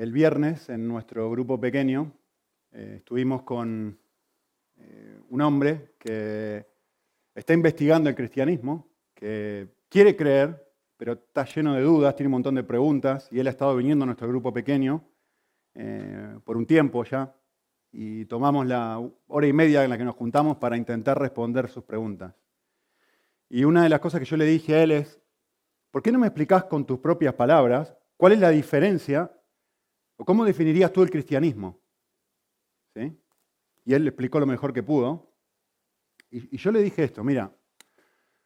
el viernes en nuestro grupo pequeño eh, estuvimos con eh, un hombre que está investigando el cristianismo, que quiere creer, pero está lleno de dudas, tiene un montón de preguntas, y él ha estado viniendo a nuestro grupo pequeño eh, por un tiempo ya, y tomamos la hora y media en la que nos juntamos para intentar responder sus preguntas. Y una de las cosas que yo le dije a él es, ¿por qué no me explicas con tus propias palabras cuál es la diferencia o cómo definirías tú el cristianismo? ¿Sí? Y él le explicó lo mejor que pudo. Y, yo le dije esto, mira,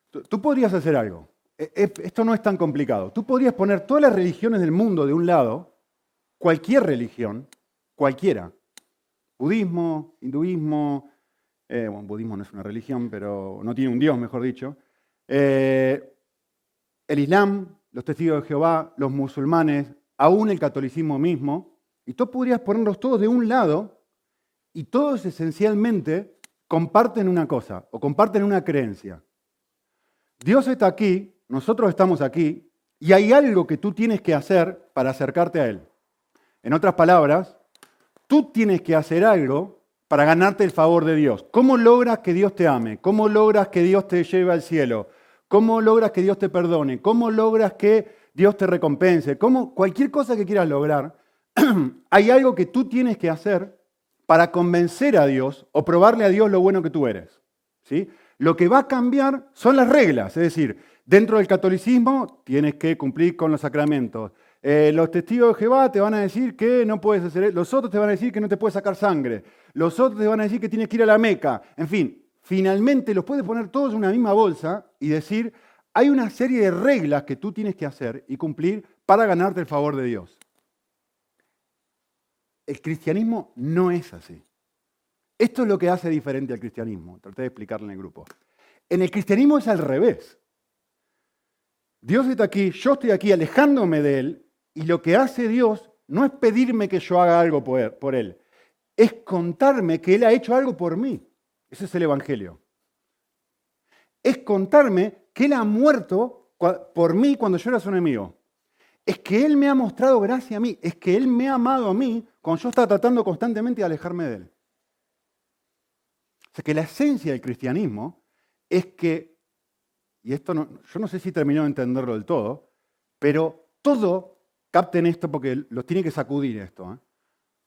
tú, podrías hacer algo. E, e, esto no es tan complicado. Tú podrías poner todas las religiones del mundo de un lado, cualquier religión, cualquiera. Budismo, hinduismo, eh, bueno, budismo no es una religión, pero no tiene un dios, mejor dicho. Eh, el Islam, los testigos de Jehová, los musulmanes, aún el catolicismo mismo, y tú podrías ponerlos todos de un lado y todos esencialmente comparten una cosa o comparten una creencia. Dios está aquí, nosotros estamos aquí, y hay algo que tú tienes que hacer para acercarte a Él. En otras palabras, tú tienes que hacer algo para ganarte el favor de Dios. ¿Cómo logras que Dios te ame? ¿Cómo logras que Dios te lleve al cielo? ¿Cómo logras que Dios te perdone? ¿Cómo logras que Dios te recompense? ¿Cómo, cualquier cosa que quieras lograr, hay algo que tú tienes que hacer para convencer a Dios o probarle a Dios lo bueno que tú eres. ¿sí? Lo que va a cambiar son las reglas, es decir, dentro del catolicismo tienes que cumplir con los sacramentos. Eh, los testigos de Jehová te van a decir que no puedes hacer, los otros te van a decir que no te puedes sacar sangre, los otros te van a decir que tienes que ir a la Meca, en fin, finalmente los puedes poner todos en una misma bolsa y decir, hay una serie de reglas que tú tienes que hacer y cumplir para ganarte el favor de Dios. El cristianismo no es así. Esto es lo que hace diferente al cristianismo. Traté de explicarlo en el grupo. En el cristianismo es al revés. Dios está aquí, yo estoy aquí alejándome de Él y lo que hace Dios no es pedirme que yo haga algo por Él, es contarme que Él ha hecho algo por mí. Ese es el Evangelio. Es contarme que Él ha muerto por mí cuando yo era su enemigo. Es que Él me ha mostrado gracia a mí. Es que Él me ha amado a mí cuando yo estaba tratando constantemente de alejarme de Él. O sea que la esencia del cristianismo es que, y esto no, yo no sé si terminó de entenderlo del todo, pero todo, capten esto porque los tiene que sacudir esto, ¿eh?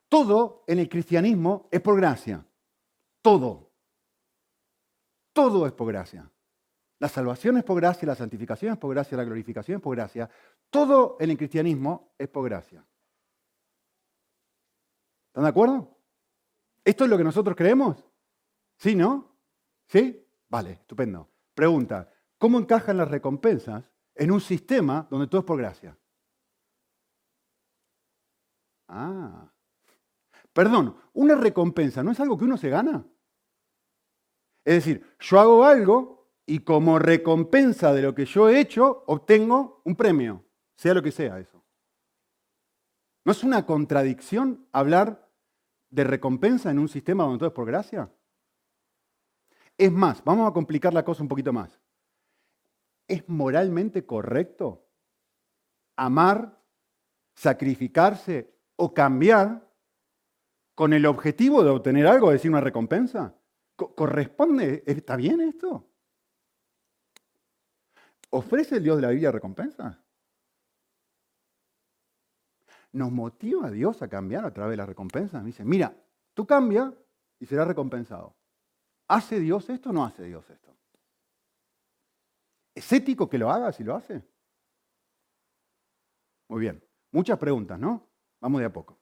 todo en el cristianismo es por gracia. Todo. Todo es por gracia. La salvación es por gracia, la santificación es por gracia, la glorificación es por gracia. Todo en el cristianismo es por gracia. ¿Están de acuerdo? ¿Esto es lo que nosotros creemos? ¿Sí, no? ¿Sí? Vale, estupendo. Pregunta, ¿cómo encajan las recompensas en un sistema donde todo es por gracia? Ah. Perdón, ¿una recompensa no es algo que uno se gana? Es decir, yo hago algo y como recompensa de lo que yo he hecho, obtengo un premio, sea lo que sea eso. ¿No es una contradicción hablar de recompensa en un sistema donde todo es por gracia? Es más, vamos a complicar la cosa un poquito más. ¿Es moralmente correcto amar, sacrificarse o cambiar con el objetivo de obtener algo, es decir, una recompensa? ¿Corresponde? ¿Está bien esto? ¿Ofrece el Dios de la Biblia recompensa? ¿Nos motiva Dios a cambiar a través de las recompensas? Me dice, mira, tú cambia y serás recompensado. ¿Hace Dios esto o no hace Dios esto? ¿Es ético que lo haga si lo hace? Muy bien. Muchas preguntas, ¿no? Vamos de a poco.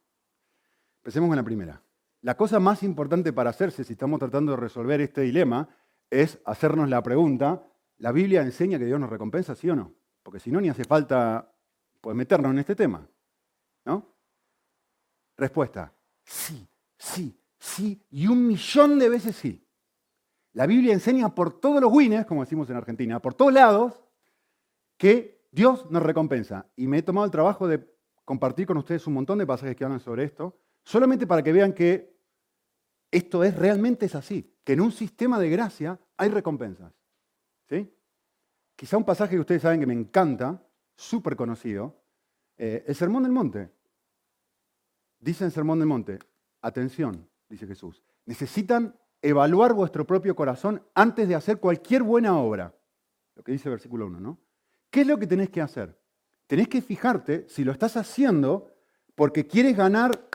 Empecemos con la primera. La cosa más importante para hacerse si estamos tratando de resolver este dilema es hacernos la pregunta, ¿la Biblia enseña que Dios nos recompensa, sí o no? Porque si no, ni hace falta pues, meternos en este tema. ¿No? Respuesta, sí, sí, sí, y un millón de veces sí. La Biblia enseña por todos los wines, como decimos en Argentina, por todos lados, que Dios nos recompensa. Y me he tomado el trabajo de compartir con ustedes un montón de pasajes que hablan sobre esto, solamente para que vean que esto es realmente es así, que en un sistema de gracia hay recompensas. ¿Sí? Quizá un pasaje que ustedes saben que me encanta, súper conocido, eh, el Sermón del Monte. Dice en Sermón del Monte, atención, dice Jesús, necesitan evaluar vuestro propio corazón antes de hacer cualquier buena obra. Lo que dice el versículo 1, ¿no? ¿Qué es lo que tenés que hacer? Tenés que fijarte si lo estás haciendo porque quieres ganar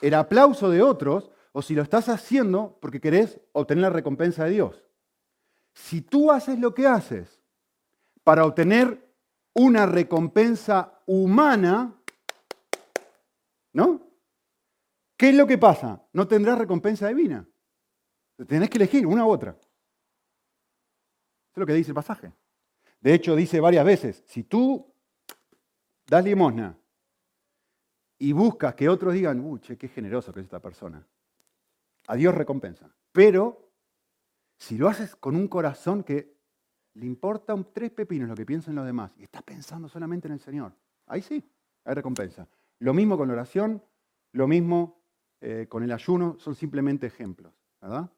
el aplauso de otros o si lo estás haciendo porque querés obtener la recompensa de Dios. Si tú haces lo que haces para obtener una recompensa humana, ¿no? ¿Qué es lo que pasa? No tendrás recompensa divina. Tenés que elegir una u otra. Eso es lo que dice el pasaje. De hecho, dice varias veces, si tú das limosna y buscas que otros digan, uy, qué generoso que es esta persona, a Dios recompensa. Pero si lo haces con un corazón que le importa un tres pepinos lo que piensan los demás y estás pensando solamente en el Señor, ahí sí, hay recompensa. Lo mismo con la oración, lo mismo eh, con el ayuno, son simplemente ejemplos, ¿verdad?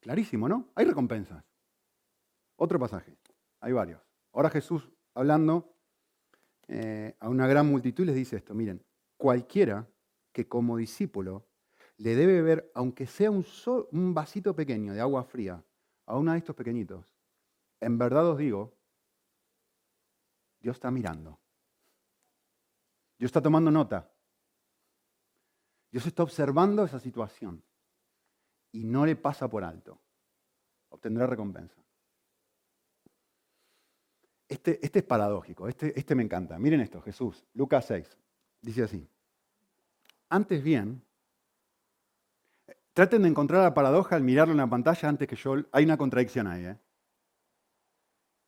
Clarísimo, ¿no? Hay recompensas. Otro pasaje, hay varios. Ahora Jesús hablando eh, a una gran multitud les dice esto, miren, cualquiera que como discípulo le debe ver, aunque sea un, un vasito pequeño de agua fría, a uno de estos pequeñitos, en verdad os digo, Dios está mirando. Dios está tomando nota. Dios está observando esa situación y no le pasa por alto. Obtendrá recompensa. Este, este, es paradójico, este, este me encanta. Miren esto, Jesús, Lucas 6, dice así. Antes bien, traten de encontrar la paradoja al mirarlo en la pantalla antes que yo... Hay una contradicción ahí. ¿eh?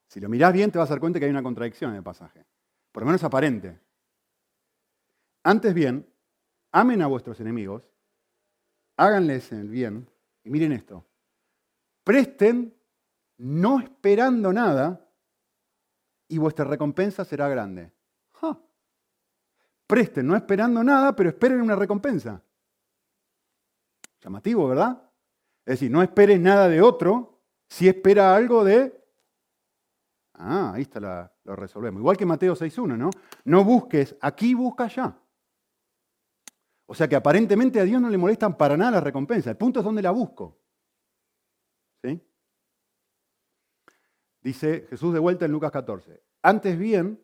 Si lo mirás bien te vas a dar cuenta que hay una contradicción en el pasaje. Por lo menos aparente. Antes bien, amen a vuestros enemigos, háganles el bien, y miren esto, presten no esperando nada, y vuestra recompensa será grande. Presten, no esperando nada, pero esperen una recompensa. Llamativo, ¿verdad? Es decir, no esperes nada de otro, si espera algo de... Ah, ahí está, la, lo resolvemos. Igual que Mateo 6.1, ¿no? No busques aquí, busca allá. O sea que aparentemente a Dios no le molestan para nada las recompensas. El punto es dónde la busco. ¿Sí? Dice Jesús de vuelta en Lucas 14. Antes bien,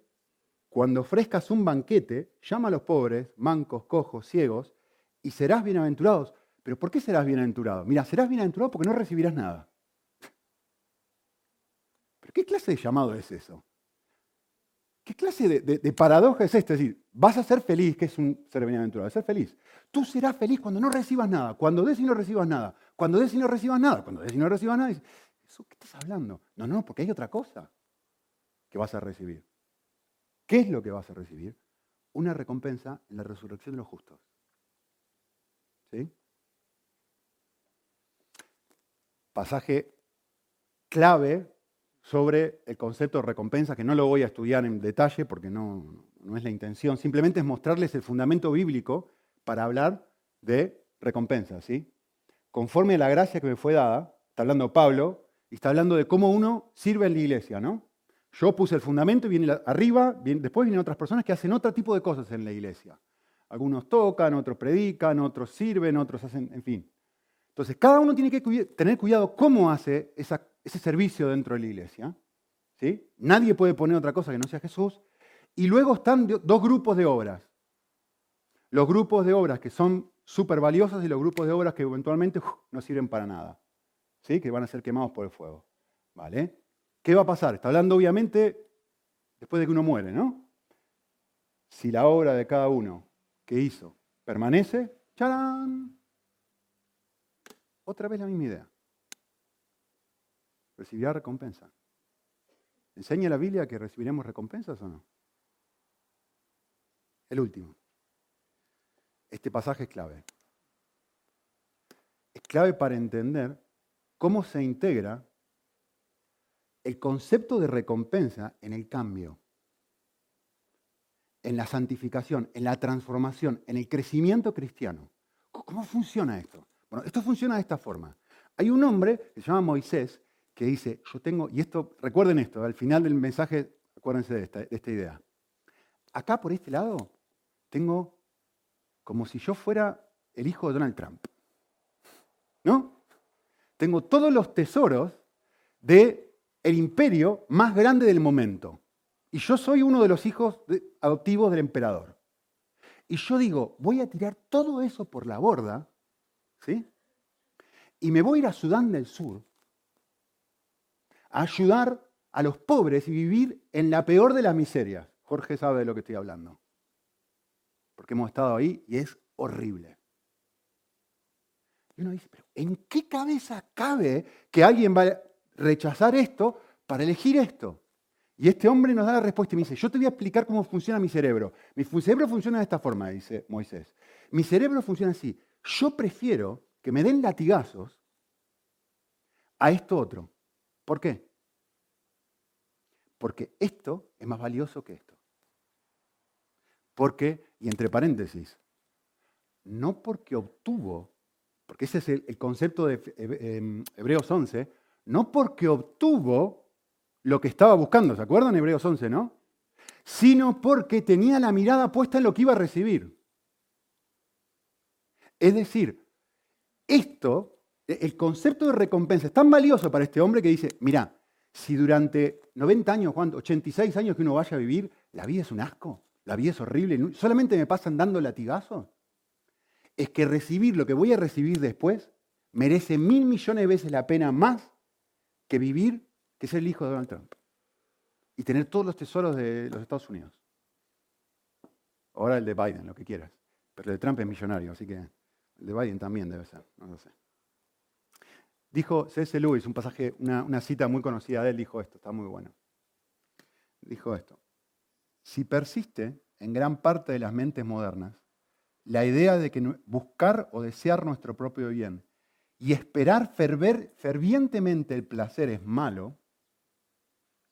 cuando ofrezcas un banquete, llama a los pobres, mancos, cojos, ciegos, y serás bienaventurado. ¿Pero por qué serás bienaventurado? Mira, serás bienaventurado porque no recibirás nada. ¿Pero qué clase de llamado es eso? ¿Qué clase de, paradoja es esta? Es decir, vas a ser feliz, que es un ser bienaventurado, ser feliz. Tú serás feliz cuando no recibas nada, cuando des y no recibas nada, cuando des y no recibas nada, cuando des y no recibas nada. ¿Eso qué estás hablando? No, no, porque hay otra cosa que vas a recibir. ¿Qué es lo que vas a recibir? Una recompensa en la resurrección de los justos. ¿Sí? Pasaje clave sobre el concepto de recompensa, que no lo voy a estudiar en detalle porque no, no es la intención, simplemente es mostrarles el fundamento bíblico para hablar de recompensa. ¿sí? Conforme a la gracia que me fue dada, está hablando Pablo, y está hablando de cómo uno sirve en la iglesia, ¿no? Yo puse el fundamento y viene arriba, después vienen otras personas que hacen otro tipo de cosas en la iglesia. Algunos tocan, otros predican, otros sirven, otros hacen, en fin. Entonces, cada uno tiene que tener cuidado cómo hace ese servicio dentro de la iglesia. ¿sí? Nadie puede poner otra cosa que no sea Jesús. Y luego están dos grupos de obras. Los grupos de obras que son súper valiosas y los grupos de obras que eventualmente no sirven para nada. ¿sí? Que van a ser quemados por el fuego. ¿Vale? ¿Qué va a pasar? Está hablando obviamente después de que uno muere, ¿no? Si la obra de cada uno que hizo permanece, ¡charán! Otra vez la misma idea. Recibirá recompensa. ¿Enseña la Biblia que recibiremos recompensas o no? El último. Este pasaje es clave. Es clave para entender cómo se integra el concepto de recompensa en el cambio, en la santificación, en la transformación, en el crecimiento cristiano. ¿Cómo funciona esto? Bueno, esto funciona de esta forma. Hay un hombre que se llama Moisés que dice, yo tengo, y esto, recuerden esto, al final del mensaje, acuérdense de esta, de esta idea. Acá por este lado tengo como si yo fuera el hijo de Donald Trump. ¿No? Tengo todos los tesoros el imperio más grande del momento. Y yo soy uno de los hijos adoptivos del emperador. Y yo digo, voy a tirar todo eso por la borda, Y me voy a ir a Sudán del Sur a ayudar a los pobres y vivir en la peor de las miserias. Jorge sabe de lo que estoy hablando. Porque hemos estado ahí y es horrible. Y uno dice, pero ¿en qué cabeza cabe que alguien va a rechazar esto para elegir esto? Y este hombre nos da la respuesta y me dice, yo te voy a explicar cómo funciona mi cerebro. Mi cerebro funciona de esta forma, dice Moisés. Mi cerebro funciona así. Yo prefiero que me den latigazos a esto otro. ¿Por qué? Porque esto es más valioso que esto. Porque, y entre paréntesis, no porque obtuvo, porque ese es el, concepto de em, Hebreos 11, no porque obtuvo lo que estaba buscando, ¿se acuerdan Hebreos 11, no? Sino porque tenía la mirada puesta en lo que iba a recibir. Es decir, esto, el concepto de recompensa es tan valioso para este hombre que dice, mira, si durante 90 años, 86 años que uno vaya a vivir, la vida es un asco, la vida es horrible, solamente me pasan dando latigazos, es que recibir lo que voy a recibir después merece mil millones de veces la pena más que vivir, que ser el hijo de Donald Trump y tener todos los tesoros de los Estados Unidos. Ahora el de Biden, lo que quieras. Pero el de Trump es millonario, así que de Biden también debe ser, no lo sé. Dijo C.S. Lewis, un pasaje, una, una cita muy conocida de él, dijo esto, está muy bueno. Dijo esto, si persiste en gran parte de las mentes modernas la idea de que buscar o desear nuestro propio bien y esperar fervientemente el placer es malo,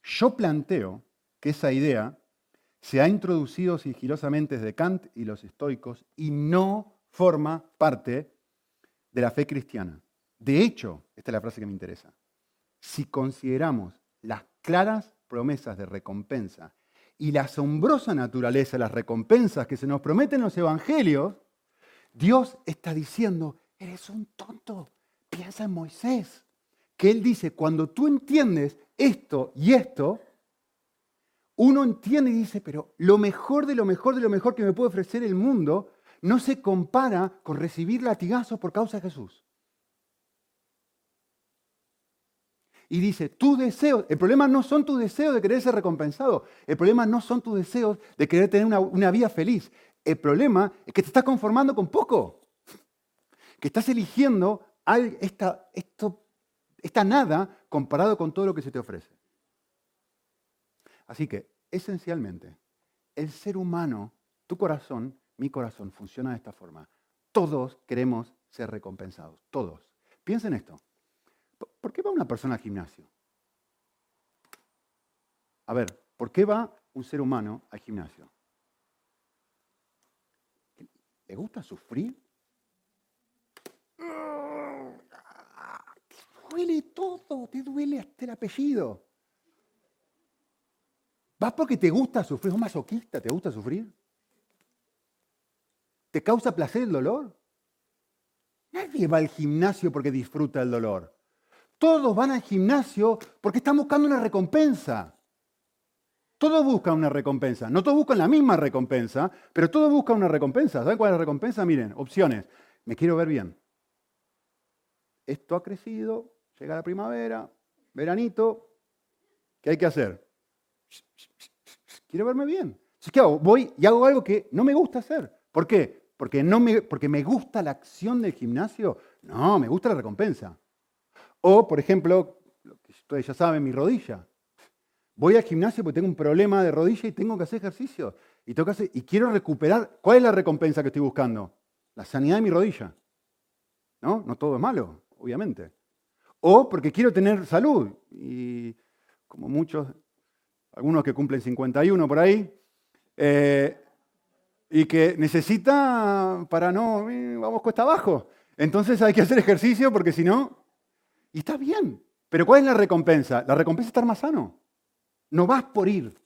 yo planteo que esa idea se ha introducido sigilosamente desde Kant y los estoicos y no forma parte de la fe cristiana. De hecho, esta es la frase que me interesa, si consideramos las claras promesas de recompensa y la asombrosa naturaleza de las recompensas que se nos prometen en los evangelios, Dios está diciendo, eres un tonto, piensa en Moisés, que él dice, cuando tú entiendes esto y esto, uno entiende y dice, pero lo mejor de lo mejor de lo mejor que me puede ofrecer el mundo no se compara con recibir latigazos por causa de Jesús. Y dice, tus deseos, el problema no son tus deseos de querer ser recompensado, el problema no son tus deseos de querer tener una, vida feliz, el problema es que te estás conformando con poco, que estás eligiendo esto, esta nada comparado con todo lo que se te ofrece. Así que, esencialmente, el ser humano, tu corazón, mi corazón, funciona de esta forma. Todos queremos ser recompensados, todos. Piensen esto. ¿Por qué va una persona al gimnasio? A ver, ¿por qué va un ser humano al gimnasio? ¿Le gusta sufrir? Te duele todo, te duele hasta el apellido. ¿Vas porque te gusta sufrir? ¿Es un masoquista? ¿Te gusta sufrir? ¿Te causa placer el dolor? Nadie va al gimnasio porque disfruta el dolor. Todos van al gimnasio porque están buscando una recompensa. Todos buscan una recompensa. No todos buscan la misma recompensa, pero todos buscan una recompensa. ¿Saben cuál es la recompensa? Miren, opciones. Me quiero ver bien. Esto ha crecido, llega la primavera, veranito. ¿Qué hay que hacer? Quiero verme bien. ¿qué hago? Voy y hago algo que no me gusta hacer. ¿Por qué? Porque, no me, porque me gusta la acción del gimnasio. No, me gusta la recompensa. O, por ejemplo, lo que ustedes ya saben, mi rodilla. Voy al gimnasio porque tengo un problema de rodilla y tengo que hacer ejercicio. Y, tengo y quiero recuperar. ¿Cuál es la recompensa que estoy buscando? La sanidad de mi rodilla. ¿No? No todo es malo, obviamente. O porque quiero tener salud. Y como muchos, algunos que cumplen 51 por ahí, eh, y que necesita para no, eh, vamos cuesta abajo. Entonces hay que hacer ejercicio porque si no, y está bien. Pero ¿cuál es la recompensa? La recompensa es estar más sano. No vas por ir.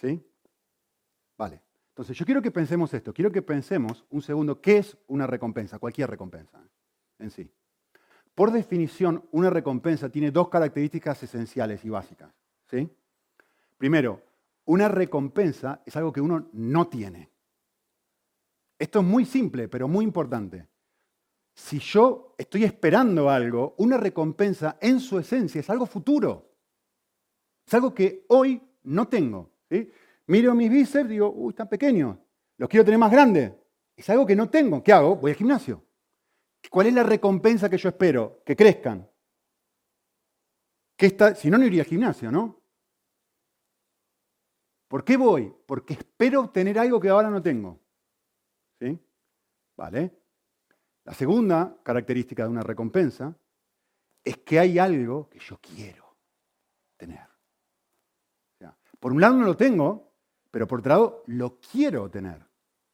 ¿Sí? Vale. Entonces, yo quiero que pensemos esto, quiero que pensemos un segundo qué es una recompensa, cualquier recompensa en sí. Por definición, una recompensa tiene dos características esenciales y básicas. ¿sí? Primero, una recompensa es algo que uno no tiene. Esto es muy simple, pero muy importante. Si yo estoy esperando algo, una recompensa en su esencia es algo futuro. Es algo que hoy no tengo. Miro mis bíceps, digo, uy, están pequeños, los quiero tener más grandes. Es algo que no tengo. ¿Qué hago? Voy al gimnasio. ¿Cuál es la recompensa que yo espero? Que crezcan. está? Si no, no iría al gimnasio, ¿no? ¿Por qué voy? Porque espero obtener algo que ahora no tengo. ¿Sí? ¿Vale? La segunda característica de una recompensa es que hay algo que yo quiero tener. por un lado no lo tengo, pero por otro lado lo quiero tener.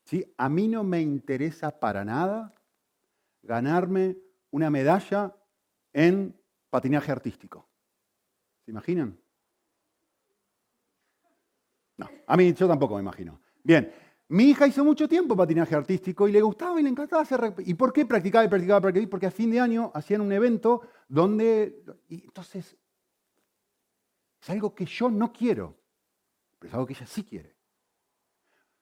¿Sí? A mí no me interesa para nada ganarme una medalla en patinaje artístico. ¿Se imaginan? No, a mí yo tampoco me imagino. Bien, mi hija hizo mucho tiempo patinaje artístico y le gustaba y le encantaba hacer... ¿Y por qué practicaba y practicaba, practicaba? Porque a fin de año hacían un evento donde... Y entonces, es algo que yo no quiero, pero es algo que ella sí quiere.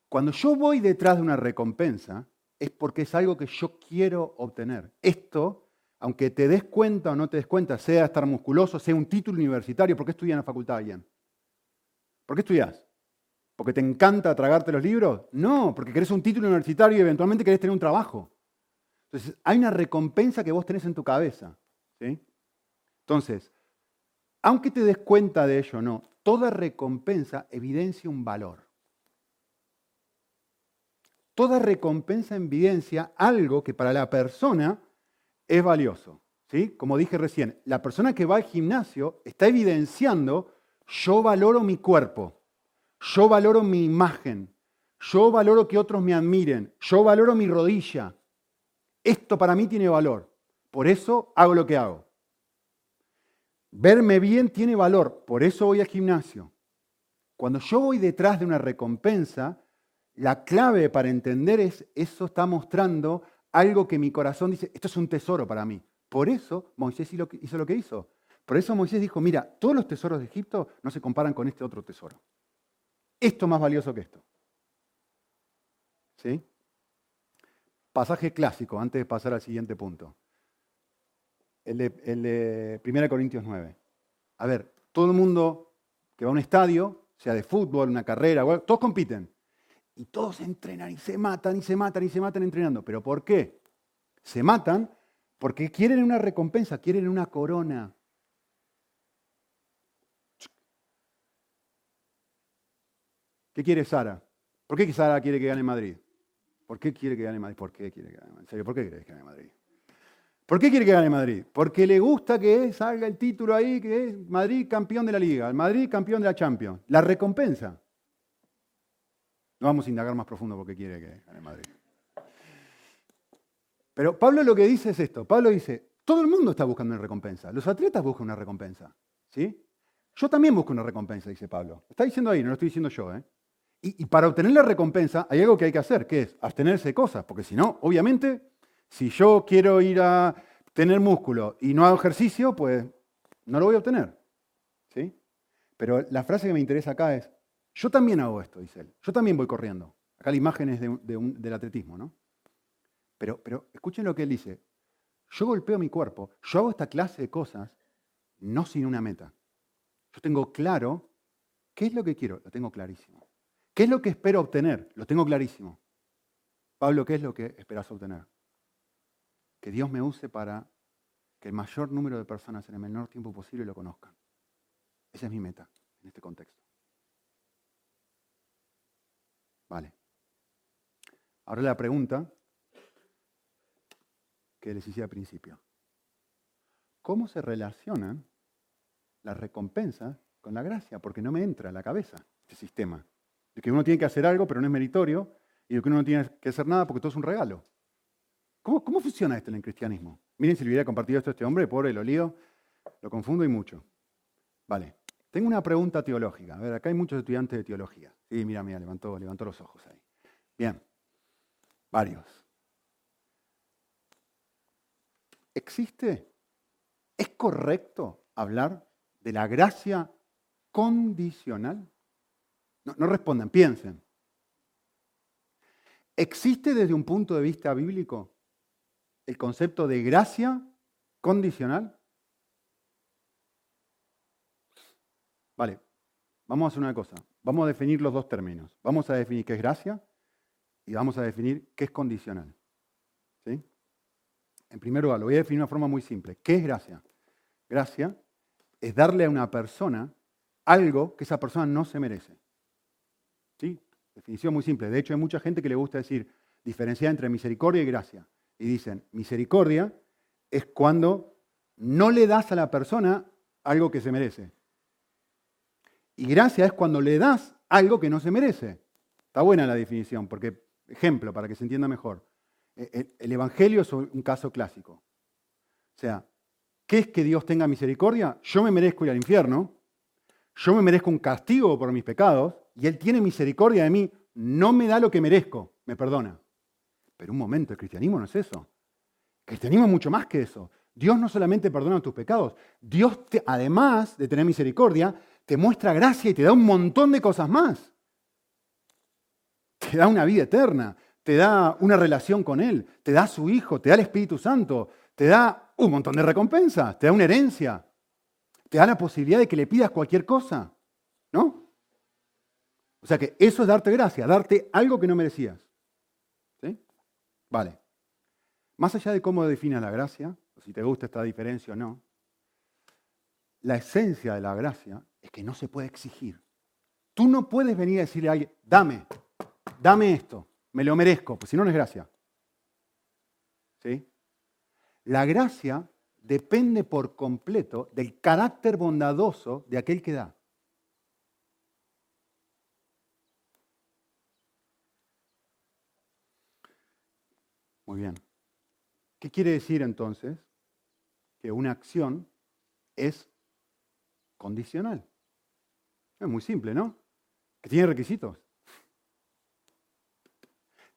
Cuando yo voy detrás de una recompensa, es porque es algo que yo quiero obtener. Esto, aunque te des cuenta o no te des cuenta, sea estar musculoso, sea un título universitario, ¿por qué estudias en la facultad alguien? ¿Por qué estudias? ¿Porque te encanta tragarte los libros? No, porque querés un título universitario y eventualmente querés tener un trabajo. Entonces, hay una recompensa que vos tenés en tu cabeza. ¿sí? Entonces, aunque te des cuenta de ello o no, toda recompensa evidencia un valor. Toda recompensa evidencia algo que para la persona es valioso. ¿sí? Como dije recién, la persona que va al gimnasio está evidenciando, yo valoro mi cuerpo. Yo valoro mi imagen. Yo valoro que otros me admiren. Yo valoro mi rodilla. Esto para mí tiene valor. Por eso hago lo que hago. Verme bien tiene valor. Por eso voy al gimnasio. Cuando yo voy detrás de una recompensa, la clave para entender es, eso está mostrando algo que mi corazón dice, esto es un tesoro para mí. Por eso Moisés hizo lo que hizo. Por eso Moisés dijo, mira, todos los tesoros de Egipto no se comparan con este otro tesoro esto más valioso que esto. ¿Sí? Pasaje clásico, antes de pasar al siguiente punto. El de, 1 Corintios 9. A ver, todo el mundo que va a un estadio, sea de fútbol, una carrera, todos compiten. Y todos entrenan y se matan y se matan y se matan entrenando. ¿Pero por qué? Se matan porque quieren una recompensa, quieren una corona. ¿Qué quiere Sara? ¿Por qué Sara quiere que gane Madrid? ¿Por qué quiere que gane Madrid? ¿Por qué quiere que gane Madrid? ¿Por qué quiere que gane Madrid? ¿Por qué quiere que gane Madrid? Porque le gusta que salga el título ahí, que es Madrid campeón de la Liga, Madrid campeón de la Champions. La recompensa. No vamos a indagar más profundo porque quiere que gane Madrid. Pero Pablo lo que dice es esto. Pablo dice, todo el mundo está buscando una recompensa. Los atletas buscan una recompensa. ¿sí? Yo también busco una recompensa, dice Pablo. Lo está diciendo ahí, no lo estoy diciendo yo. ¿eh? Y, para obtener la recompensa hay algo que hay que hacer, que es abstenerse de cosas, porque si no, obviamente, si yo quiero ir a tener músculo y no hago ejercicio, pues no lo voy a obtener. ¿sí? Pero la frase que me interesa acá es, yo también hago esto, dice él, yo también voy corriendo. Acá la imagen es del atletismo, ¿no? Pero, pero escuchen lo que él dice, yo golpeo mi cuerpo, yo hago esta clase de cosas no sin una meta. Yo tengo claro qué es lo que quiero, lo tengo clarísimo. ¿Qué es lo que espero obtener? Lo tengo clarísimo. Pablo, ¿qué es lo que esperas obtener? Que Dios me use para que el mayor número de personas en el menor tiempo posible lo conozcan. Esa es mi meta en este contexto. Vale. Ahora la pregunta que les hice al principio. ¿Cómo se relacionan las recompensas con la gracia? Porque no me entra a la cabeza este sistema de que uno tiene que hacer algo, pero no es meritorio, y de que uno no tiene que hacer nada porque todo es un regalo. ¿Cómo, cómo funciona esto en el cristianismo? Miren si le hubiera compartido esto a este hombre, pobre, lo lío, lo confundo y mucho. Vale, tengo una pregunta teológica. A ver, acá hay muchos estudiantes de teología. Sí, mira, mira, levantó, levantó los ojos ahí. Bien, varios. ¿Existe? ¿Es correcto hablar de la gracia condicional? No, respondan, piensen. ¿Existe desde un punto de vista bíblico el concepto de gracia condicional? Vale, vamos a hacer una cosa. Vamos a definir los dos términos. Vamos a definir qué es gracia y vamos a definir qué es condicional. ¿Sí? En primer lugar, lo voy a definir de una forma muy simple. ¿Qué es gracia? Gracia es darle a una persona algo que esa persona no se merece. Definición muy simple. De hecho, hay mucha gente que le gusta decir diferenciar entre misericordia y gracia. Y dicen, misericordia es cuando no le das a la persona algo que se merece. Y gracia es cuando le das algo que no se merece. Está buena la definición, porque, ejemplo, para que se entienda mejor, e, e, el Evangelio es un caso clásico. O sea, ¿qué es que Dios tenga misericordia? Yo me merezco ir al infierno, yo me merezco un castigo por mis pecados, y Él tiene misericordia de mí, no me da lo que merezco, me perdona. Pero un momento, el cristianismo no es eso. El cristianismo es mucho más que eso. Dios no solamente perdona tus pecados, Dios, además de tener misericordia, te muestra gracia y te da un montón de cosas más. Te da una vida eterna, te da una relación con Él, te da su Hijo, te da el Espíritu Santo, te da un montón de recompensas, te da una herencia, te da la posibilidad de que le pidas cualquier cosa, ¿no? O sea que eso es darte gracia, darte algo que no merecías. ¿Sí? Vale. Más allá de cómo definas la gracia, o si te gusta esta diferencia o no, la esencia de la gracia es que no se puede exigir. Tú no puedes venir a decirle a alguien, dame, dame esto, me lo merezco, pues si no, no es gracia. ¿Sí? La gracia depende por completo del carácter bondadoso de aquel que da. Muy bien. ¿Qué quiere decir entonces? Que una acción es condicional. Es muy simple, ¿no? Que tiene requisitos.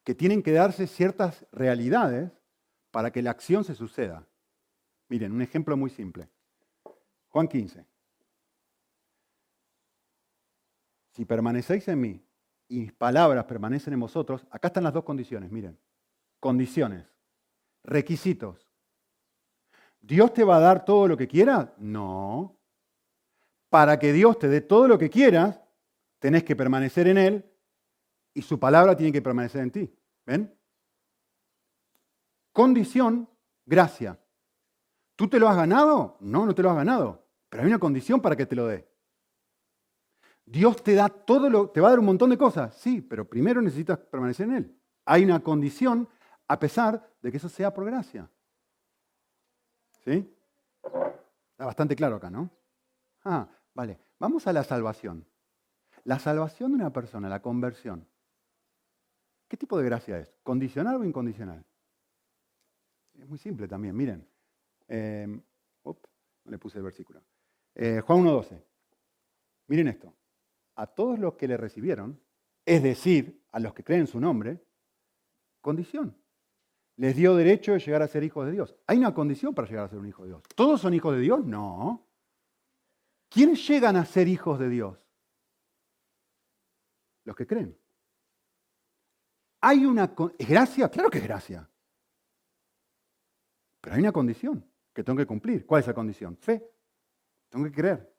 Que tienen que darse ciertas realidades para que la acción se suceda. Miren, un ejemplo muy simple. Juan 15. Si permanecéis en mí y mis palabras permanecen en vosotros, acá están las dos condiciones, miren. Condiciones, requisitos. ¿Dios te va a dar todo lo que quiera? No para que Dios te dé todo lo que quieras, tenés que permanecer en Él y su palabra tiene que permanecer en ti. ¿Ven? Condición, gracia. ¿Tú te lo has ganado? No, no te lo has ganado. Pero hay una condición para que te lo dé. Dios te da todo lo, te va a dar un montón de cosas, sí, pero primero necesitas permanecer en Él. Hay una condición a pesar de que eso sea por gracia. ¿Sí? Está bastante claro acá, ¿no? Ah, Vale, vamos a la salvación. La salvación de una persona, la conversión. ¿Qué tipo de gracia es? ¿Condicional o incondicional? Es muy simple también, miren. Eh, no le puse el versículo. Eh, Juan 1.12. Miren esto. A todos los que le recibieron, es decir, a los que creen en su nombre, condición. Les dio derecho de llegar a ser hijos de Dios. ¿Hay una condición para llegar a ser un hijo de Dios? ¿Todos son hijos de Dios? No. ¿Quiénes llegan a ser hijos de Dios? Los que creen. Hay una... ¿Es gracia? Claro que es gracia. Pero hay una condición que tengo que cumplir. ¿Cuál es esa condición? Fe. Tengo que creer.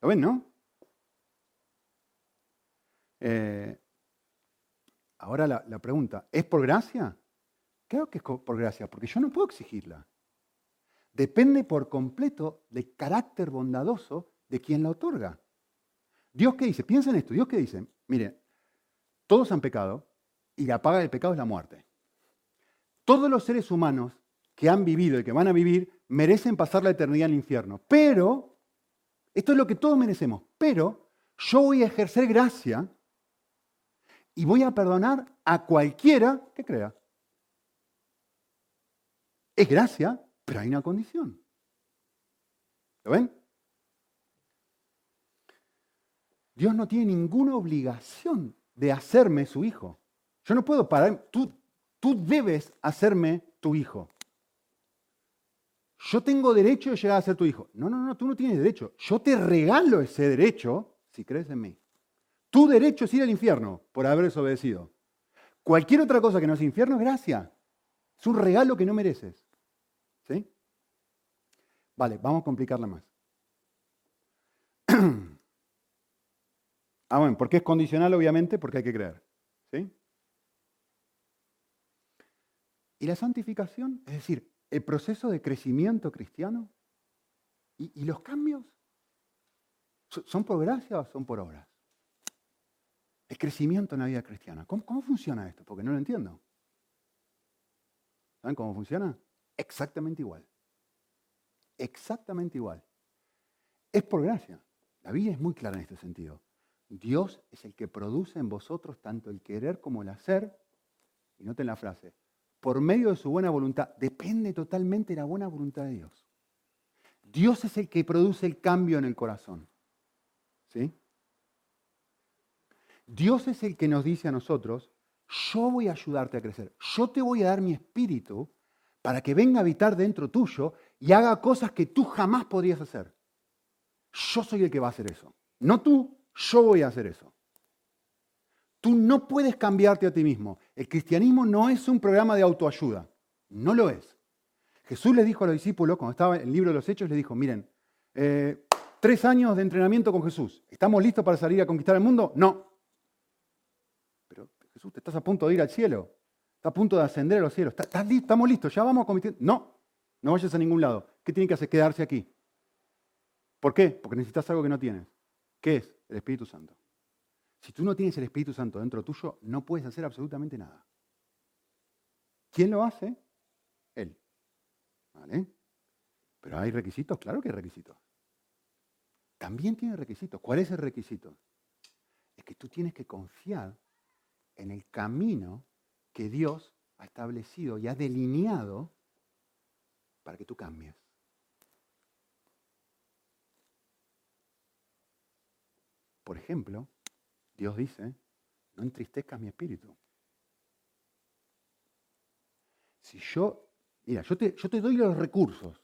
¿Lo ven, no? Eh, ahora la, pregunta, ¿es por gracia? Creo que es por gracia, porque yo no puedo exigirla depende por completo del carácter bondadoso de quien la otorga. Dios qué dice, piensa en esto, Dios qué dice, mire, todos han pecado y la paga del pecado es la muerte. Todos los seres humanos que han vivido y que van a vivir merecen pasar la eternidad en el infierno. Pero, esto es lo que todos merecemos, pero yo voy a ejercer gracia y voy a perdonar a cualquiera que crea. Es gracia, pero hay una condición. ¿Lo ven? Dios no tiene ninguna obligación de hacerme su hijo. Yo no puedo parar, tú, tú debes hacerme tu hijo. Yo tengo derecho de llegar a ser tu hijo. No, no, no, tú no tienes derecho. Yo te regalo ese derecho si crees en mí. Tu derecho es ir al infierno por haber desobedecido. Cualquier otra cosa que no es infierno es gracia. Es un regalo que no mereces. ¿Sí? Vale, vamos a complicarla más. ah, bueno, ¿por qué es condicional? Obviamente, porque hay que creer. ¿Sí? ¿Y la santificación? Es decir, el proceso de crecimiento cristiano. ¿Y, los cambios? ¿Son por gracia o son por obras? El crecimiento en la vida cristiana. ¿Cómo, ¿Cómo, funciona esto? Porque no lo entiendo. ¿Saben cómo funciona? Exactamente igual. Exactamente igual. Es por gracia. La Biblia es muy clara en este sentido. Dios es el que produce en vosotros tanto el querer como el hacer. Y noten la frase, por medio de su buena voluntad. Depende totalmente de la buena voluntad de Dios. Dios es el que produce el cambio en el corazón. ¿Sí? Dios es el que nos dice a nosotros, yo voy a ayudarte a crecer, yo te voy a dar mi espíritu para que venga a habitar dentro tuyo y haga cosas que tú jamás podrías hacer. Yo soy el que va a hacer eso. No tú, yo voy a hacer eso. Tú no puedes cambiarte a ti mismo. El cristianismo no es un programa de autoayuda. No lo es. Jesús le dijo a los discípulos, cuando estaba en el libro de los Hechos, les dijo, miren, eh, tres años de entrenamiento con Jesús. ¿Estamos listos para salir a conquistar el mundo? No. Jesús, te estás a punto de ir al cielo. Estás a punto de ascender a los cielos. ¿Estamos listos? ¿Ya vamos a conquistar? No. No vayas a ningún lado. ¿Qué tiene que hacer? Quedarse aquí. ¿Por qué? Porque necesitas algo que no tienes. ¿Qué es? El Espíritu Santo. Si tú no tienes el Espíritu Santo dentro tuyo, no puedes hacer absolutamente nada. ¿Quién lo hace? Él. ¿Vale? Pero hay requisitos, claro que hay requisitos. También tiene requisitos. ¿Cuál es el requisito? Es que tú tienes que confiar en el camino que Dios ha establecido y ha delineado para que tú cambies. Por ejemplo, Dios dice, no entristezcas mi espíritu. Si yo, mira, yo te, doy los recursos,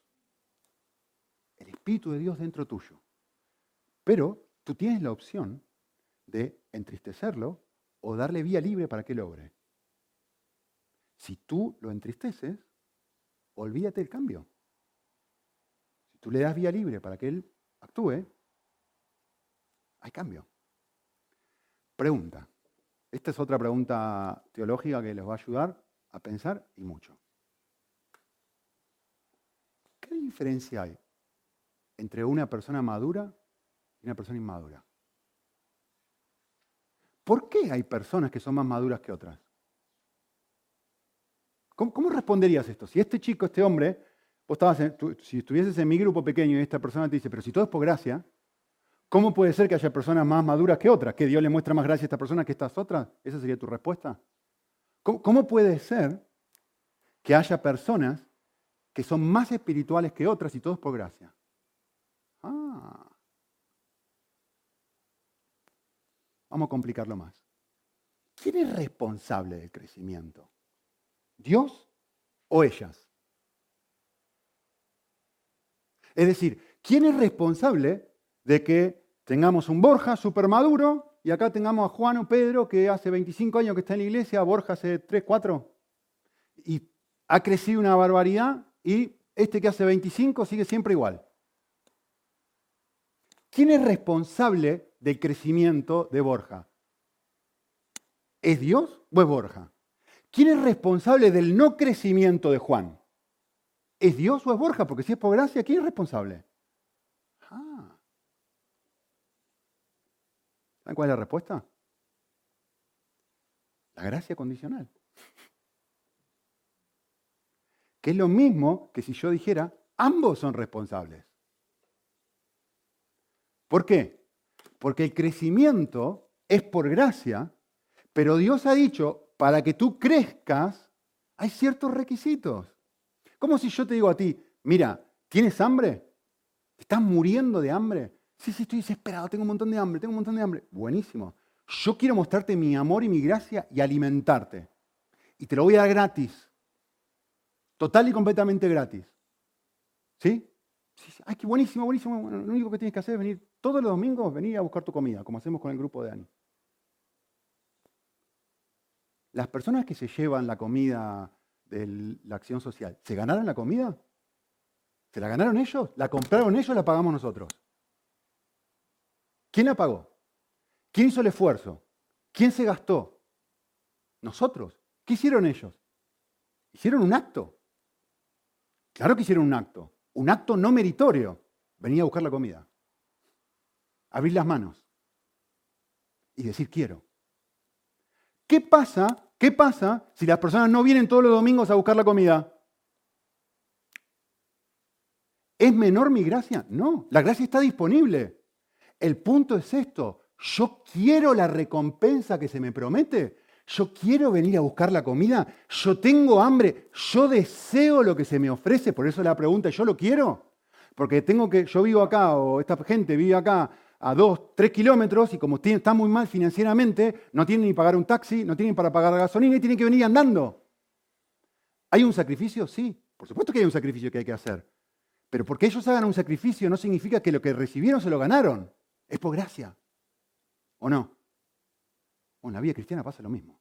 el Espíritu de Dios dentro tuyo, pero tú tienes la opción de entristecerlo o darle vía libre para que logre. Si tú lo entristeces, olvídate del cambio. Si tú le das vía libre para que él actúe, hay cambio. Pregunta. Esta es otra pregunta teológica que les va a ayudar a pensar y mucho. ¿Qué diferencia hay entre una persona madura y una persona inmadura? ¿Por qué hay personas que son más maduras que otras? ¿Cómo, responderías esto? Si este chico, este hombre, si estuvieses en mi grupo pequeño y esta persona te dice, pero si todo es por gracia, ¿Cómo puede ser que haya personas más maduras que otras? ¿Que Dios le muestra más gracia a esta persona que a estas otras? ¿Esa sería tu respuesta? ¿Cómo, puede ser que haya personas que son más espirituales que otras y todos por gracia? Ah. Vamos a complicarlo más. ¿Quién es responsable del crecimiento? ¿Dios o ellas? Es decir, ¿quién es responsable de que tengamos un Borja súper maduro y acá tengamos a Juan o Pedro que hace 25 años que está en la iglesia, Borja hace 3, 4, y ha crecido una barbaridad y este que hace 25 sigue siempre igual. ¿Quién es responsable del crecimiento de Borja? ¿Es Dios o es Borja? ¿Quién es responsable del no crecimiento de Juan? ¿Es Dios o es Borja? Porque si es por gracia, ¿quién es responsable? Ah. ¿Saben cuál es la respuesta? La gracia condicional. Que es lo mismo que si yo dijera, ambos son responsables. ¿Por qué? Porque el crecimiento es por gracia, pero Dios ha dicho, para que tú crezcas, hay ciertos requisitos. Como si yo te digo a ti, mira, ¿tienes hambre? ¿Estás muriendo de hambre? Sí, sí, estoy desesperado, tengo un montón de hambre, tengo un montón de hambre. Buenísimo. Yo quiero mostrarte mi amor y mi gracia y alimentarte. Y te lo voy a dar gratis. Total y completamente gratis. ¿Sí? Ay, qué buenísimo, buenísimo. lo único que tienes que hacer es venir todos los domingos, venir a buscar tu comida, como hacemos con el grupo de Ani. Las personas que se llevan la comida de la acción social, ¿se ganaron la comida? ¿Se la ganaron ellos? ¿La compraron ellos la pagamos nosotros? ¿Quién la pagó? ¿Quién hizo el esfuerzo? ¿Quién se gastó? Nosotros. ¿Qué hicieron ellos? Hicieron un acto. Claro que hicieron un acto. Un acto no meritorio. Venir a buscar la comida. Abrir las manos. Y decir quiero. ¿Qué pasa? ¿Qué pasa si las personas no vienen todos los domingos a buscar la comida? ¿Es menor mi gracia? No, la gracia está disponible. El punto es esto. Yo quiero la recompensa que se me promete. Yo quiero venir a buscar la comida. Yo tengo hambre. Yo deseo lo que se me ofrece. Por eso la pregunta, ¿yo lo quiero? Porque tengo que, yo vivo acá o esta gente vive acá a dos, tres kilómetros y como está muy mal financieramente, no tienen ni pagar un taxi, no tienen para pagar la gasolina y tienen que venir andando. ¿Hay un sacrificio? Sí, por supuesto que hay un sacrificio que hay que hacer. Pero porque ellos hagan un sacrificio no significa que lo que recibieron se lo ganaron. Es por gracia. ¿O no? en la vida cristiana pasa lo mismo.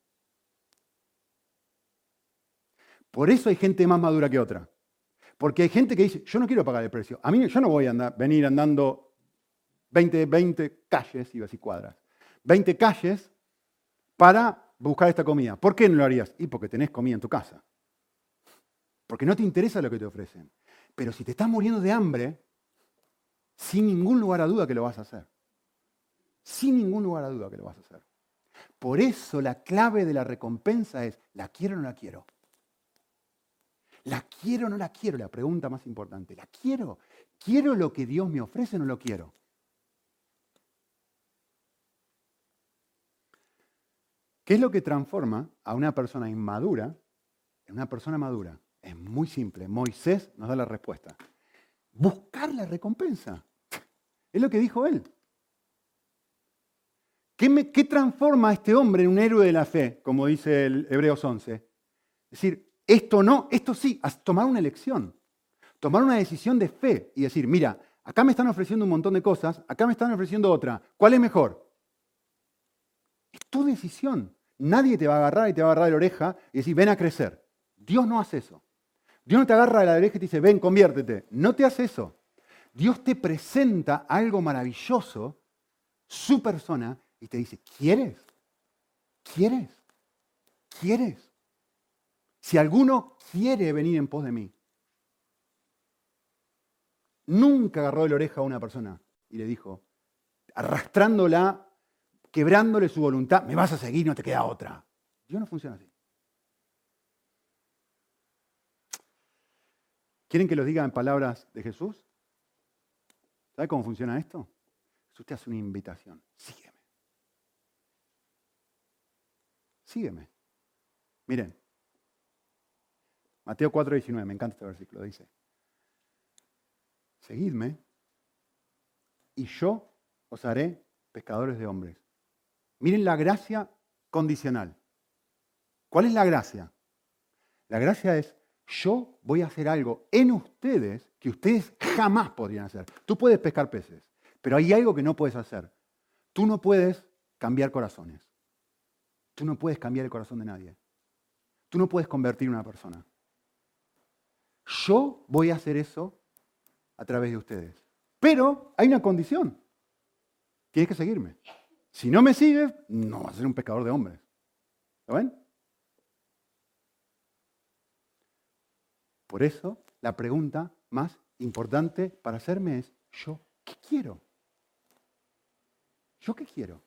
Por eso hay gente más madura que otra. Porque hay gente que dice, yo no quiero pagar el precio. A mí yo no voy a venir andando 20, 20 calles, iba a decir cuadras, 20 calles para buscar esta comida. ¿Por qué no lo harías? Y porque tenés comida en tu casa. Porque no te interesa lo que te ofrecen. Pero si te estás muriendo de hambre, sin ningún lugar a duda que lo vas a hacer. Sin ningún lugar a duda que lo vas a hacer. Por eso la clave de la recompensa es, ¿la quiero o no la quiero? ¿La quiero o no la quiero? La pregunta más importante. ¿La quiero? ¿Quiero lo que Dios me ofrece o no lo quiero? ¿Qué es lo que transforma a una persona inmadura en una persona madura? Es muy simple. Moisés nos da la respuesta. Buscar la recompensa. Es lo que dijo él. ¿Qué, transforma a este hombre en un héroe de la fe, como dice el Hebreos 11? Es decir, esto no, esto sí, tomar una elección, tomar una decisión de fe y decir, mira, acá me están ofreciendo un montón de cosas, acá me están ofreciendo otra, ¿cuál es mejor? Es tu decisión. Nadie te va a agarrar y te va a agarrar de la oreja y decir, ven a crecer. Dios no hace eso. Dios no te agarra de la oreja y te dice, ven, conviértete. No te hace eso. Dios te presenta algo maravilloso, su persona, y te dice, ¿quieres? ¿Quieres? ¿Quieres? Si alguno quiere venir en pos de mí, nunca agarró de la oreja a una persona y le dijo, arrastrándola quebrándole su voluntad, me vas a seguir, no te queda otra. Dios no funciona así. ¿Quieren que los diga en palabras de Jesús? ¿Sabe cómo funciona esto? Jesús te hace una invitación. Sígueme. Sígueme. Miren. Mateo 4:19, me encanta este versículo, dice. Seguidme y yo os haré pescadores de hombres. Miren la gracia condicional. ¿Cuál es la gracia? La gracia es, yo voy a hacer algo en ustedes que ustedes jamás podrían hacer. Tú puedes pescar peces, pero hay algo que no puedes hacer. Tú no puedes cambiar corazones. Tú no puedes cambiar el corazón de nadie. Tú no puedes convertir una persona. Yo voy a hacer eso a través de ustedes. Pero hay una condición. Tienes que seguirme. Si no me sigues, no vas a ser un pecador de hombres. ¿Lo ven? Por eso, la pregunta más importante para hacerme es, ¿yo qué quiero? ¿Yo qué quiero?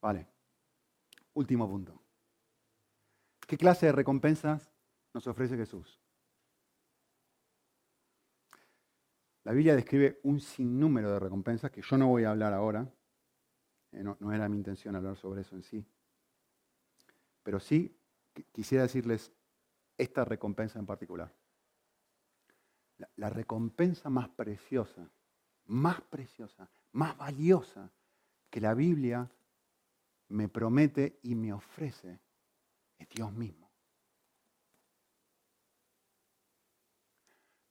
Vale. Último punto. ¿Qué clase de recompensas nos ofrece Jesús? La Biblia describe un sinnúmero de recompensas que yo no voy a hablar ahora. Eh, no, era mi intención hablar sobre eso en sí. Pero sí quisiera decirles esta recompensa en particular. la recompensa más preciosa, más preciosa, más valiosa que la Biblia me promete y me ofrece es Dios mismo.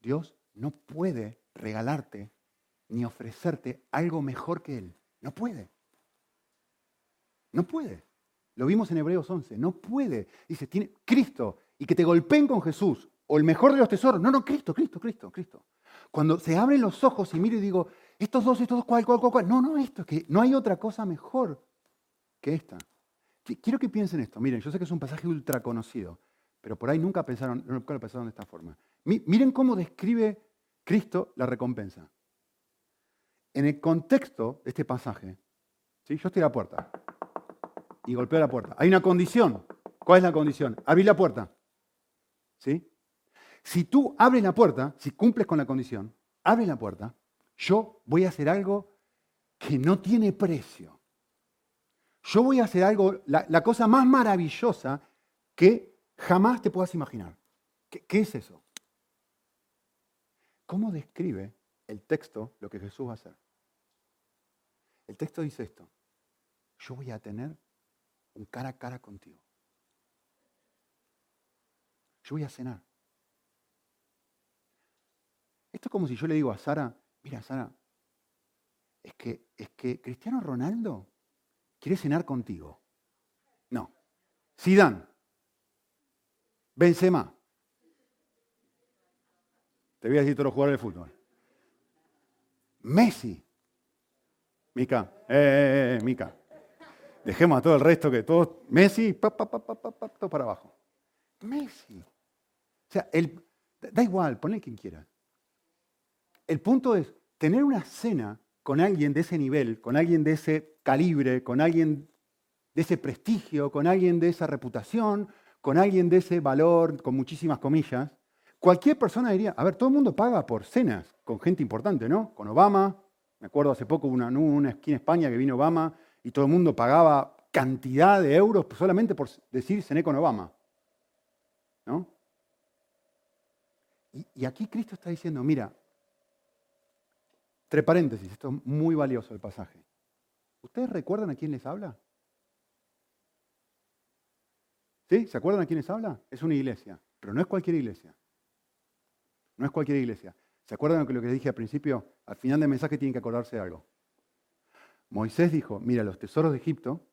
Dios no puede regalarte ni ofrecerte algo mejor que Él. No puede. No puede. Lo vimos en Hebreos 11. No puede. Dice, tiene Cristo y que te golpeen con Jesús o el mejor de los tesoros. No, no, Cristo, Cristo, Cristo, Cristo. Cuando se abren los ojos y miro y digo, estos dos, estos dos, cuál, cuál, cuál, cuál. No, no, esto, es que no hay otra cosa mejor que esta. Quiero que piensen esto. Miren, yo sé que es un pasaje ultra conocido, pero por ahí nunca pensaron, nunca lo pensaron de esta forma. Miren cómo describe Cristo la recompensa. En el contexto de este pasaje, ¿sí? yo estoy a la puerta y golpeo la puerta. Hay una condición. ¿Cuál es la condición? Abrir la puerta. ¿Sí? Si tú abres la puerta, si cumples con la condición, abres la puerta, yo voy a hacer algo que no tiene precio. Yo voy a hacer algo, la, cosa más maravillosa que jamás te puedas imaginar. ¿Qué, es eso? ¿Cómo describe el texto lo que Jesús va a hacer? El texto dice esto. Yo voy a tener un cara a cara contigo. Yo voy a cenar. Esto es como si yo le digo a Sara, mira Sara, es que, es que Cristiano Ronaldo quiere cenar contigo. No. Zidane. Benzema. Te voy a decir todos los jugadores de fútbol. Messi. Mica. Eh, eh, eh, Mica. Dejemos a todo el resto que todos. Messi, pa, pa, pa, todo para abajo. Messi. O sea, el, da igual, ponle quien quiera. El punto es tener una cena con alguien de ese nivel, con alguien de ese calibre, con alguien de ese prestigio, con alguien de esa reputación, con alguien de ese valor, con muchísimas comillas, cualquier persona diría, a ver, todo el mundo paga por cenas con gente importante, ¿no? Con Obama, me acuerdo hace poco una, una esquina España que vino Obama y todo el mundo pagaba cantidad de euros solamente por decir cené con Obama. ¿No? Y, y aquí Cristo está diciendo, mira, Tres paréntesis, esto es muy valioso el pasaje. ¿Ustedes recuerdan a quién les habla? ¿Sí? ¿Se acuerdan a quién les habla? Es una iglesia, pero no es cualquier iglesia. No es cualquier iglesia. ¿Se acuerdan de lo que les dije al principio? Al final del mensaje tienen que acordarse de algo. Moisés dijo, mira, los tesoros de Egipto,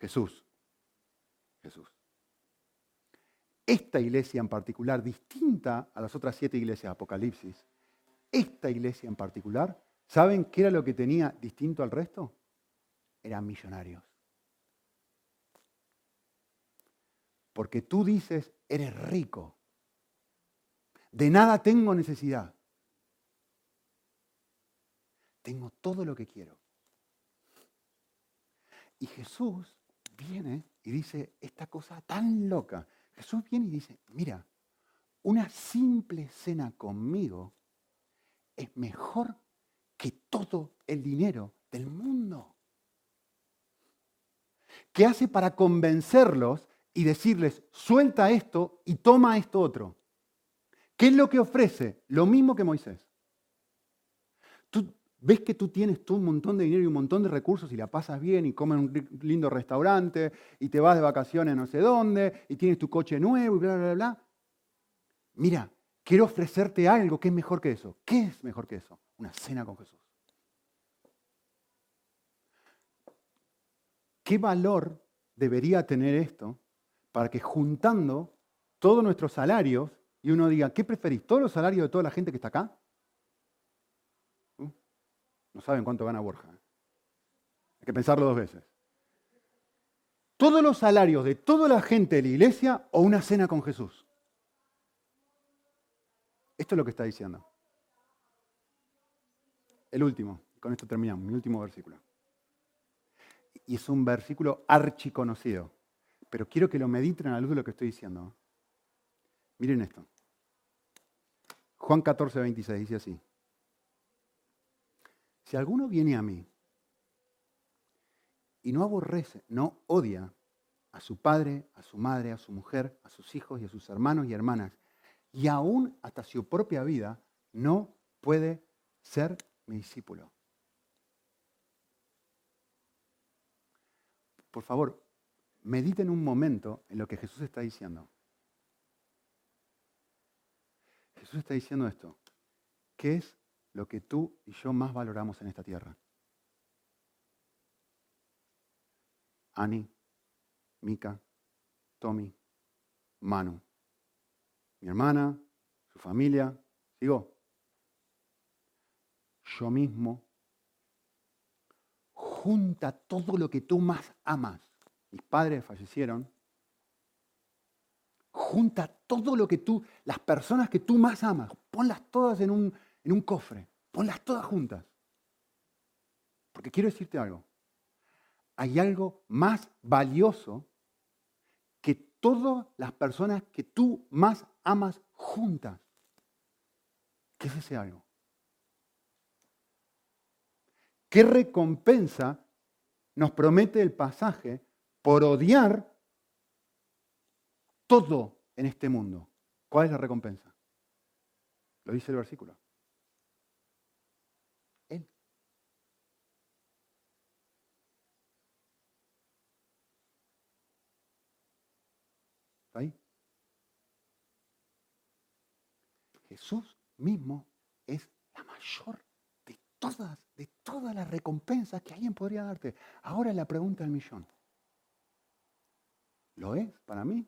Jesús. Jesús. Esta iglesia en particular, distinta a las otras siete iglesias de Apocalipsis, esta iglesia en particular, ¿saben qué era lo que tenía distinto al resto? Eran millonarios. Porque tú dices, eres rico. De nada tengo necesidad. Tengo todo lo que quiero. Y Jesús viene y dice esta cosa tan loca. Jesús viene y dice, mira, una simple cena conmigo es mejor que todo el dinero del mundo. ¿Qué hace para convencerlos y decirles, suelta esto y toma esto otro? ¿Qué es lo que ofrece? Lo mismo que Moisés. Tú ves que tú tienes tú un montón de dinero y un montón de recursos y la pasas bien y comes en un lindo restaurante y te vas de vacaciones no sé dónde y tienes tu coche nuevo y bla, bla, bla. Mira, quiero ofrecerte algo que es mejor que eso. ¿Qué es mejor que eso? Una cena con Jesús. ¿Qué valor debería tener esto para que juntando todos nuestros salarios y uno diga, ¿qué preferís? ¿Todos los salarios de toda la gente que está acá? ¿Mm? No saben cuánto gana Borja. ¿eh? Hay que pensarlo dos veces. ¿Todos los salarios de toda la gente de la iglesia o una cena con Jesús? Esto es lo que está diciendo. El último, con esto terminamos, mi último versículo. Y es un versículo archiconocido, pero quiero que lo mediten a la luz de lo que estoy diciendo. Miren esto. Juan 14, 26 dice así. Si alguno viene a mí y no aborrece, no odia a su padre, a su madre, a su mujer, a sus hijos y a sus hermanos y hermanas, y aún hasta su propia vida, no puede ser mi discípulo. por favor, mediten un momento en lo que Jesús está diciendo. Está diciendo esto. ¿Qué es lo que tú y yo más valoramos en esta tierra? Ani, Mika, Tommy, Manu. Mi hermana, su familia, sigo. Yo mismo. Junta todo lo que tú más amas. Mis padres fallecieron. Junta todo lo que tú, las personas que tú más amas, ponlas todas en un, en un cofre. Ponlas todas juntas. Porque quiero decirte algo. Hay algo más valioso que todas las personas que tú más amas juntas. ¿Qué es ese algo? ¿Qué recompensa nos promete el pasaje por odiar todo en este mundo? ¿Cuál es la recompensa? Lo dice el versículo. Él. ¿Está ahí? Jesús mismo es la mayor de todas, de todas las recompensas que alguien podría darte. Ahora la pregunta del millón. ¿Lo es para mí?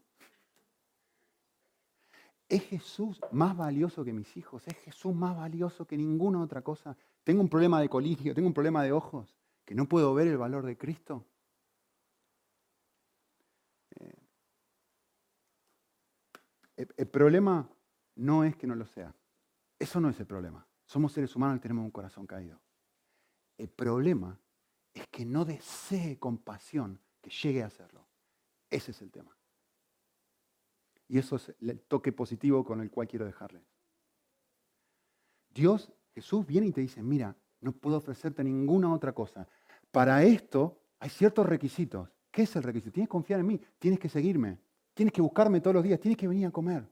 ¿Es Jesús más valioso que mis hijos? ¿Es Jesús más valioso que ninguna otra cosa? ¿Tengo un problema de coligio? ¿Tengo un problema de ojos? ¿Que no puedo ver el valor de Cristo? Eh, el problema no es que no lo sea. Eso no es el problema. Somos seres humanos y tenemos un corazón caído. El problema es que no desee compasión que llegue a hacerlo. Ese es el tema. Y eso es el toque positivo con el cual quiero dejarles. Dios, Jesús viene y te dice, mira, no puedo ofrecerte ninguna otra cosa. Para esto hay ciertos requisitos. ¿Qué es el requisito? Tienes que confiar en mí, tienes que seguirme, tienes que buscarme todos los días, tienes que venir a comer.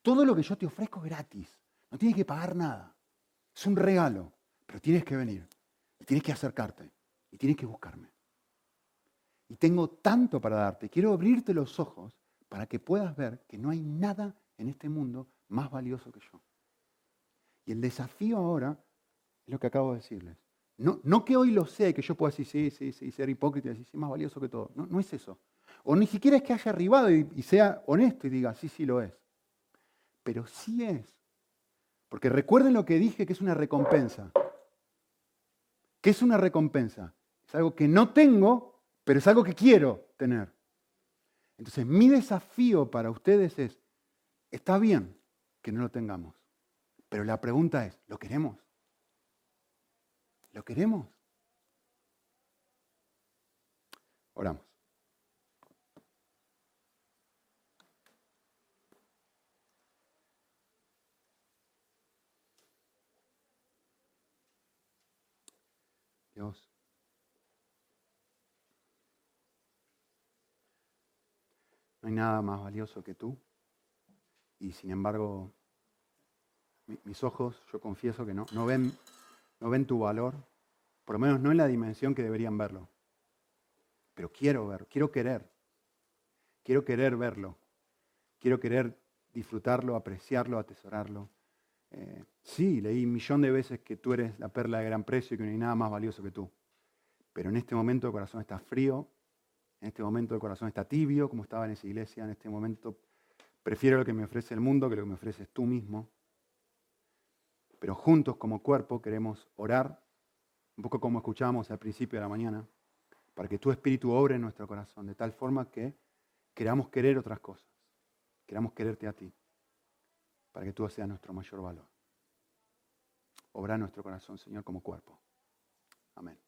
Todo lo que yo te ofrezco es gratis. No tienes que pagar nada. Es un regalo, pero tienes que venir. Y tienes que acercarte. Y tienes que buscarme. Y tengo tanto para darte. Quiero abrirte los ojos para que puedas ver que no hay nada en este mundo más valioso que yo. Y el desafío ahora es lo que acabo de decirles. No, no que hoy lo sé, que yo pueda decir sí, sí, sí, ser hipócrita y decir sí, más valioso que todo. No, es eso. O ni siquiera es que haya arribado y sea honesto y diga sí, sí lo es. Pero sí es porque recuerden lo que dije que es una recompensa. ¿Qué es una recompensa? Es algo que no tengo, pero es algo que quiero tener. Entonces, mi desafío para ustedes es, está bien que no lo tengamos, pero la pregunta es, ¿lo queremos? ¿Lo queremos? Oramos. Dios. No hay nada más valioso que tú. Y sin embargo, mis ojos, yo confieso que no, no, ven, no ven tu valor, por lo menos no en la dimensión que deberían verlo. Pero quiero ver, quiero querer, quiero querer verlo, quiero querer disfrutarlo, apreciarlo, atesorarlo. Eh, sí, leí un millón de veces que tú eres la perla de gran precio y que no hay nada más valioso que tú. Pero en este momento el corazón está frío, en este momento el corazón está tibio, como estaba en esa iglesia, en este momento prefiero lo que me ofrece el mundo que lo que me ofreces tú mismo. Pero juntos como cuerpo queremos orar, un poco como escuchábamos al principio de la mañana, para que tu espíritu obre en nuestro corazón, de tal forma que queramos querer otras cosas, queramos quererte a ti para que tú seas nuestro mayor valor. Obra nuestro corazón, Señor, como cuerpo. Amén.